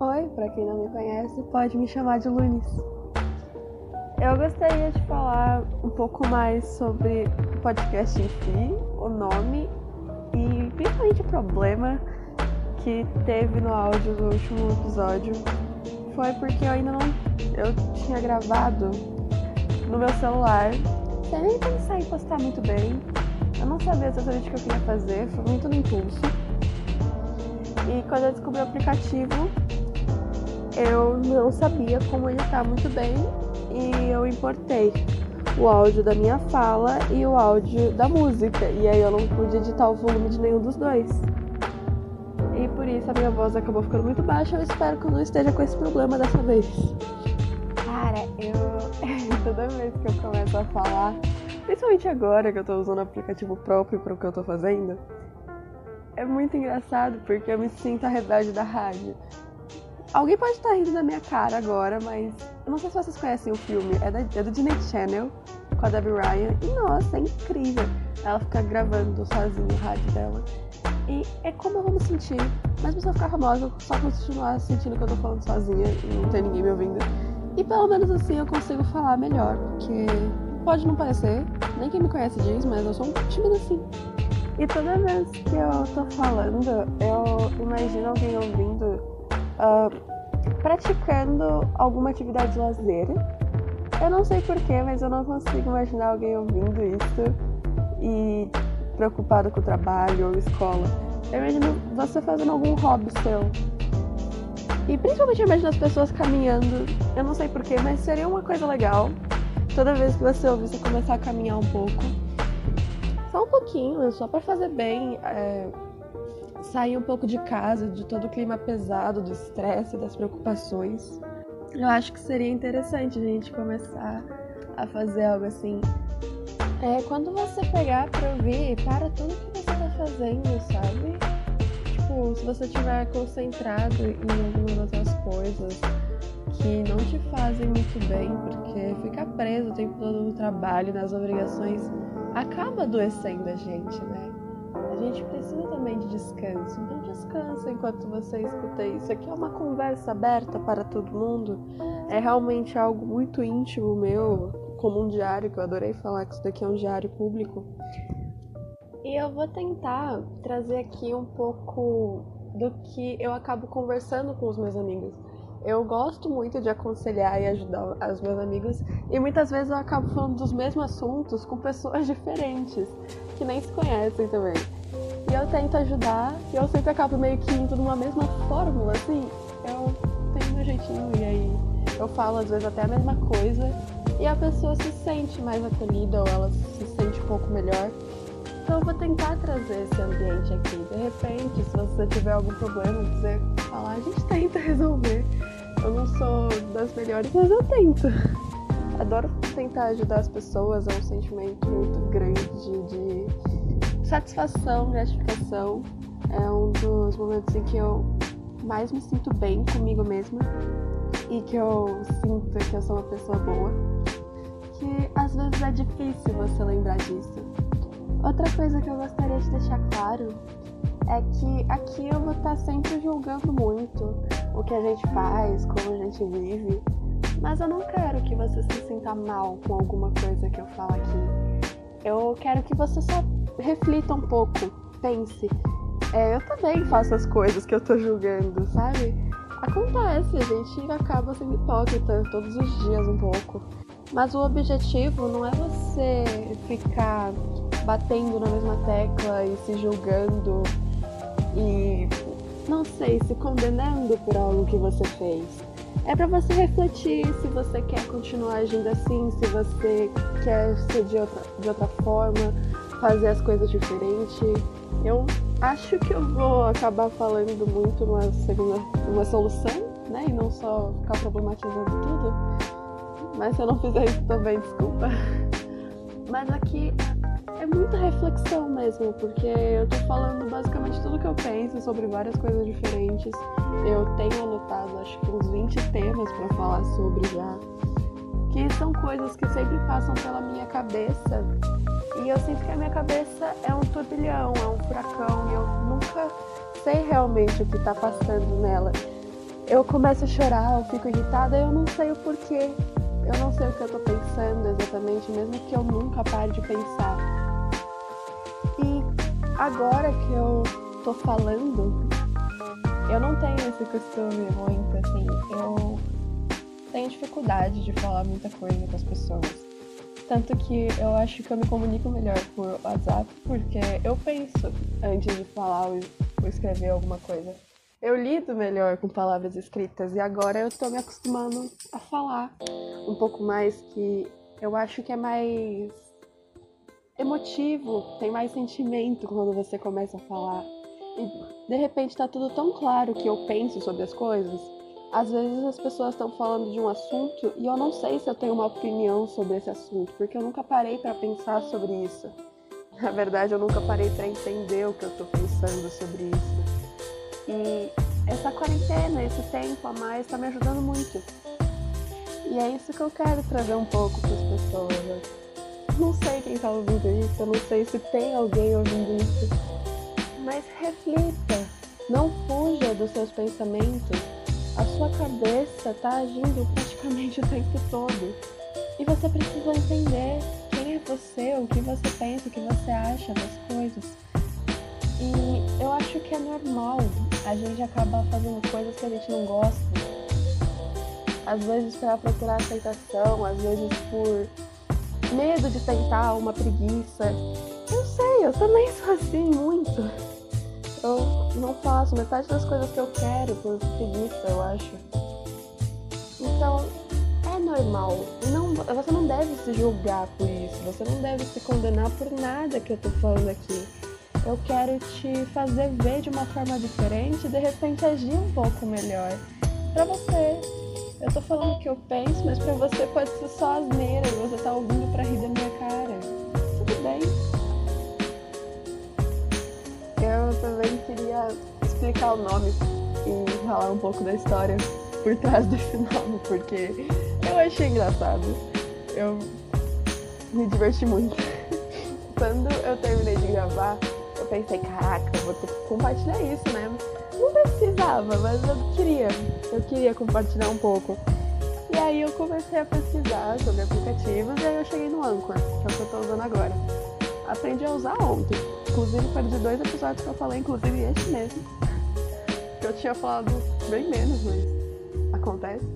Oi, para quem não me conhece, pode me chamar de Lunis. Eu gostaria de falar um pouco mais sobre o podcast em si, o nome e principalmente o problema que teve no áudio do último episódio. Foi porque eu ainda não. Eu tinha gravado no meu celular, sem nem pensar em postar muito bem. Eu não sabia exatamente o que eu queria fazer, foi muito no impulso. E quando eu descobri o aplicativo, eu não sabia como editar muito bem e eu importei o áudio da minha fala e o áudio da música. E aí eu não pude editar o volume de nenhum dos dois. E por isso a minha voz acabou ficando muito baixa. Eu espero que eu não esteja com esse problema dessa vez. Cara, eu. Toda vez que eu começo a falar, principalmente agora que eu tô usando aplicativo próprio para o que eu tô fazendo, é muito engraçado porque eu me sinto a rebelde da rádio. Alguém pode estar rindo da minha cara agora, mas eu não sei se vocês conhecem o filme. É, da, é do Disney Channel, com a Debbie Ryan. E nossa, é incrível. Ela fica gravando sozinha o rádio dela. E é como eu vou me sentir. Mesmo se eu ficar famosa, eu só continuar sentindo que eu tô falando sozinha e não tem ninguém me ouvindo. E pelo menos assim eu consigo falar melhor, porque pode não parecer, nem quem me conhece diz, mas eu sou um tímido assim. E toda vez que eu tô falando, eu imagino alguém ouvindo uh, praticando alguma atividade de lazer. Eu não sei porquê, mas eu não consigo imaginar alguém ouvindo isso e preocupado com o trabalho ou escola. Eu imagino você fazendo algum hobby seu. E principalmente eu imagino as pessoas caminhando. Eu não sei porquê, mas seria uma coisa legal. Toda vez que você ouvir, você começar a caminhar um pouco. Só um pouquinho, só para fazer bem. É sair um pouco de casa, de todo o clima pesado, do estresse, das preocupações. Eu acho que seria interessante a gente começar a fazer algo assim. É quando você pegar pra ouvir, para tudo que você tá fazendo, sabe? Tipo, se você estiver concentrado em algumas outras coisas que não te fazem muito bem, porque ficar preso o tempo todo no trabalho, nas obrigações, acaba adoecendo a gente, né? Gente precisa também de descanso. Então descansa enquanto você escuta isso. Aqui é uma conversa aberta para todo mundo. É realmente algo muito íntimo meu, como um diário, que eu adorei falar que isso daqui é um diário público. E eu vou tentar trazer aqui um pouco do que eu acabo conversando com os meus amigos. Eu gosto muito de aconselhar e ajudar os meus amigos e muitas vezes eu acabo falando dos mesmos assuntos com pessoas diferentes que nem se conhecem também. E eu tento ajudar e eu sempre acabo meio que indo numa mesma fórmula, assim. Eu tenho meu jeitinho e aí eu falo às vezes até a mesma coisa e a pessoa se sente mais acolhida ou ela se sente um pouco melhor. Então eu vou tentar trazer esse ambiente aqui. De repente, se você tiver algum problema, quiser falar, a gente tenta resolver. Eu não sou das melhores, mas eu tento. Adoro tentar ajudar as pessoas, é um sentimento muito grande de satisfação, gratificação. É um dos momentos em que eu mais me sinto bem comigo mesma e que eu sinto que eu sou uma pessoa boa. Que às vezes é difícil você lembrar disso. Outra coisa que eu gostaria de deixar claro é que aqui eu vou estar sempre julgando muito o que a gente faz, como a gente vive, mas eu não quero que você se sinta mal com alguma coisa que eu falo aqui. Eu quero que você só reflita um pouco, pense. É, eu também faço as coisas que eu tô julgando, sabe? Acontece, a gente acaba sendo hipócrita todos os dias um pouco. Mas o objetivo não é você ficar batendo na mesma tecla e se julgando e, não sei, se condenando por algo que você fez. É para você refletir se você quer continuar agindo assim, se você quer ser de outra, de outra forma, fazer as coisas diferentes. Eu acho que eu vou acabar falando muito uma segunda, uma solução, né? E não só ficar problematizando tudo. Mas se eu não fizer isso também, desculpa. Mas aqui é muita reflexão mesmo, porque eu tô falando basicamente tudo que eu penso sobre várias coisas diferentes. Eu tenho anotado acho que uns 20 temas para falar sobre já. Que são coisas que sempre passam pela minha cabeça eu sinto que a minha cabeça é um turbilhão, é um furacão, e eu nunca sei realmente o que está passando nela. eu começo a chorar, eu fico irritada, eu não sei o porquê. Eu não sei o que eu tô pensando exatamente, mesmo que eu nunca pare de pensar. E agora que eu tô falando, eu não tenho esse costume muito, assim. Eu tenho dificuldade de falar muita coisa com as pessoas. Tanto que eu acho que eu me comunico melhor por WhatsApp, porque eu penso antes de falar ou escrever alguma coisa. Eu lido melhor com palavras escritas e agora eu tô me acostumando a falar um pouco mais que eu acho que é mais emotivo, tem mais sentimento quando você começa a falar. E de repente tá tudo tão claro que eu penso sobre as coisas às vezes as pessoas estão falando de um assunto e eu não sei se eu tenho uma opinião sobre esse assunto, porque eu nunca parei para pensar sobre isso. Na verdade, eu nunca parei para entender o que eu estou pensando sobre isso. E essa quarentena, esse tempo a mais, está me ajudando muito. E é isso que eu quero trazer um pouco para as pessoas. Não sei quem está ouvindo isso, eu não sei se tem alguém ouvindo isso. Mas reflita, não fuja dos seus pensamentos a sua cabeça está agindo praticamente o tempo todo. E você precisa entender quem é você, o que você pensa, o que você acha das coisas. E eu acho que é normal a gente acabar fazendo coisas que a gente não gosta. Às vezes para procurar aceitação, às vezes por medo de tentar, uma preguiça. Eu sei, eu também sou assim muito eu não faço metade das coisas que eu quero por preguiça, eu acho. Então, é normal. Não, você não deve se julgar por isso. Você não deve se condenar por nada que eu tô falando aqui. Eu quero te fazer ver de uma forma diferente e de repente agir um pouco melhor. Pra você. Eu tô falando o que eu penso, mas pra você pode ser só asneira e você tá ouvindo pra rir da minha cara. Tudo bem. Também queria explicar o nome e falar um pouco da história por trás desse nome, porque eu achei engraçado. Eu me diverti muito. Quando eu terminei de gravar, eu pensei, caraca, eu vou ter que compartilhar isso, né? Não precisava, mas eu queria. Eu queria compartilhar um pouco. E aí eu comecei a pesquisar sobre aplicativos e aí eu cheguei no Anchor, que é o que eu tô usando agora. Aprendi a usar ontem. Inclusive, perdi dois episódios que eu falei, inclusive este mesmo. Que eu tinha falado bem menos, mas acontece.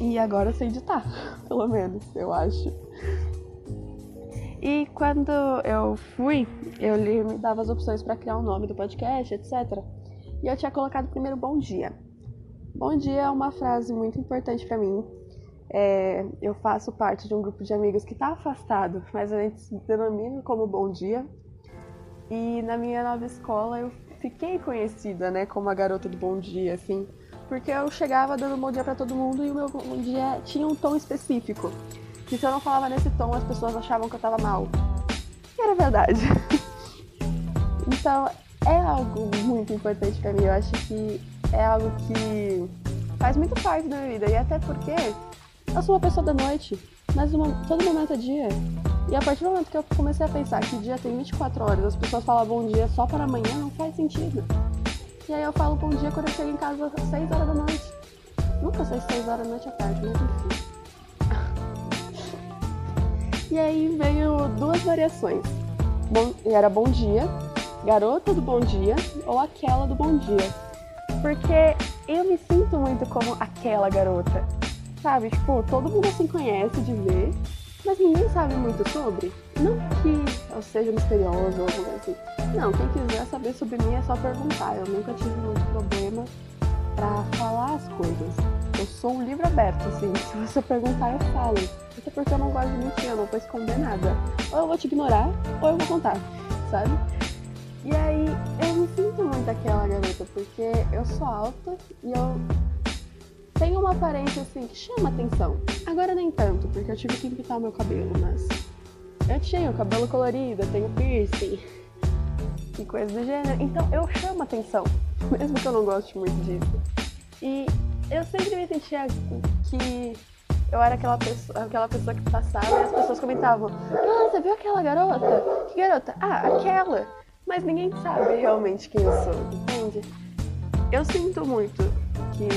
E agora eu sei editar, pelo menos, eu acho. E quando eu fui, eu li, me dava as opções para criar o um nome do podcast, etc. E eu tinha colocado primeiro bom dia. Bom dia é uma frase muito importante para mim. É, eu faço parte de um grupo de amigos que está afastado, mas a gente se denomina como bom dia. E na minha nova escola eu fiquei conhecida, né, como a garota do bom dia, assim, porque eu chegava dando bom dia para todo mundo e o meu bom dia tinha um tom específico. Que se eu não falava nesse tom, as pessoas achavam que eu tava mal. E era verdade. então, é algo muito importante para mim. Eu acho que é algo que faz muito parte da minha vida. E até porque eu sou uma pessoa da noite, mas uma, todo momento é dia. E a partir do momento que eu comecei a pensar que o dia tem 24 horas, as pessoas falam bom dia só para amanhã, não faz sentido. E aí eu falo bom dia quando eu chego em casa às 6 horas da noite. Nunca sei se 6 horas da noite é tarde, mas enfim. E aí veio duas variações. Bom, era bom dia, garota do bom dia ou aquela do bom dia. Porque eu me sinto muito como aquela garota. Sabe, tipo, todo mundo assim conhece de ver, mas ninguém sabe muito sobre. Não que eu seja misterioso ou algo assim. Não, quem quiser saber sobre mim é só perguntar. Eu nunca tive muito problema para falar as coisas. Eu sou um livro aberto, assim. Se você perguntar, eu falo. Até porque eu não gosto de mentir, eu não vou esconder nada. Ou eu vou te ignorar, ou eu vou contar, sabe? E aí, eu me sinto muito aquela garota, porque eu sou alta e eu tem uma aparência assim que chama atenção. Agora nem tanto, porque eu tive que pintar meu cabelo, mas eu tinha o cabelo colorido, eu tenho piercing e coisas do gênero. Então eu chamo atenção, mesmo que eu não goste muito disso. E eu sempre me sentia que eu era aquela pessoa, aquela pessoa que passava e as pessoas comentavam: Ah, você viu aquela garota? Que garota? Ah, aquela. Mas ninguém sabe realmente quem eu sou, entende? Eu sinto muito que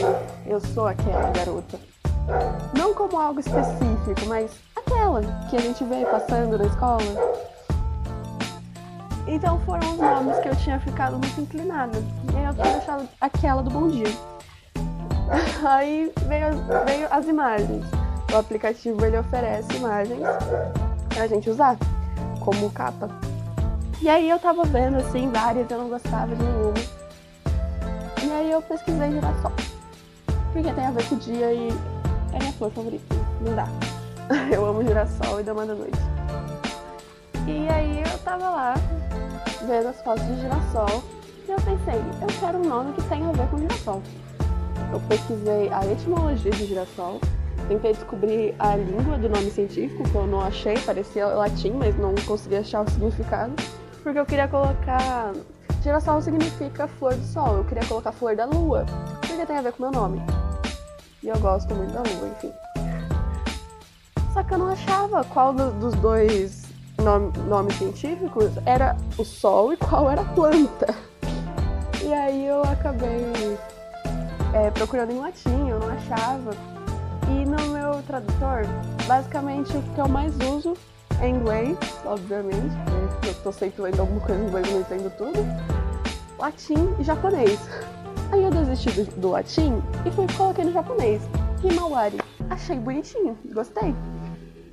eu sou aquela garota. Não como algo específico, mas aquela que a gente vê passando na escola. Então foram os nomes que eu tinha ficado muito inclinada. E aí eu tinha deixado aquela do Bom Dia. Aí veio, veio as imagens. O aplicativo ele oferece imagens pra gente usar como capa. E aí eu tava vendo assim várias, eu não gostava de nenhuma. Eu pesquisei girassol. Porque tem a ver com o dia e é minha flor favorita. Não dá. Eu amo girassol e dama da noite. E aí eu tava lá vendo as fotos de girassol e eu pensei, eu quero um nome que tenha a ver com girassol. Eu pesquisei a etimologia de girassol, tentei descobrir a língua do nome científico, que eu não achei, parecia latim, mas não consegui achar o significado, porque eu queria colocar. Girassol significa flor do sol, eu queria colocar flor da lua, porque tem a ver com meu nome. E eu gosto muito da lua, enfim. Só que eu não achava qual dos dois nome, nomes científicos era o sol e qual era a planta. E aí eu acabei é, procurando em latim, eu não achava. E no meu tradutor, basicamente o que eu mais uso é inglês, obviamente, porque eu tô sempre lendo alguma coisa em inglês não entendo tudo. Latim e japonês. Aí eu desisti do, do latim e fui coloquei no japonês. Himawari. Achei bonitinho, gostei.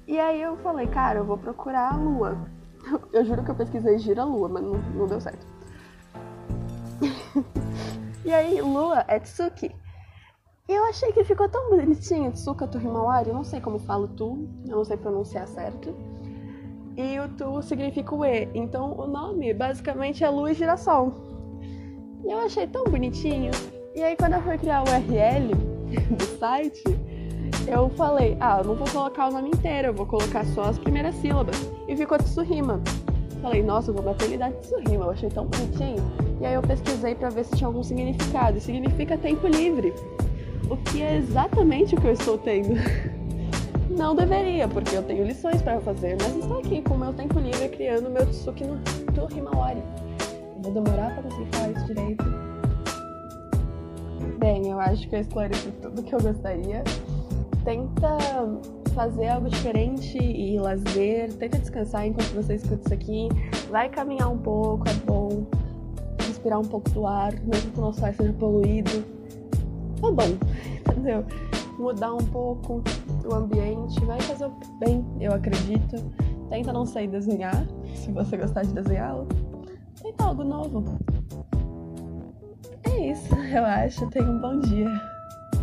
E aí eu falei, cara, eu vou procurar a lua. Eu juro que eu pesquisei gira lua, mas não, não deu certo. e aí, lua é Tsuki. E eu achei que ficou tão bonitinho, Tsuka Tuhimawari, eu não sei como falo tu, eu não sei pronunciar certo. E o tu significa o E, então o nome basicamente é lua e girassol. E eu achei tão bonitinho. E aí quando eu fui criar o URL do site, eu falei, ah, eu não vou colocar o nome inteiro, eu vou colocar só as primeiras sílabas. E ficou Tsurima. Falei, nossa, eu vou bater ele da Tsurima, eu achei tão bonitinho. E aí eu pesquisei para ver se tinha algum significado. E significa tempo livre. O que é exatamente o que eu estou tendo. Não deveria, porque eu tenho lições para fazer, mas estou aqui com o meu tempo livre criando meu Tsuki no Tuhimawari. Vou demorar para conseguir falar isso direito. Bem, eu acho que eu esclareci tudo que eu gostaria tenta fazer algo diferente e lazer, tenta descansar enquanto você escuta isso aqui, vai caminhar um pouco, é bom, respirar um pouco do ar, mesmo que o nosso ar seja poluído, é bom, entendeu? Mudar um pouco o ambiente, vai fazer bem, eu acredito. Tenta não sair desenhar, se você gostar de desenhá-lo. Tenta algo novo. É isso, eu acho. Tenha um bom dia.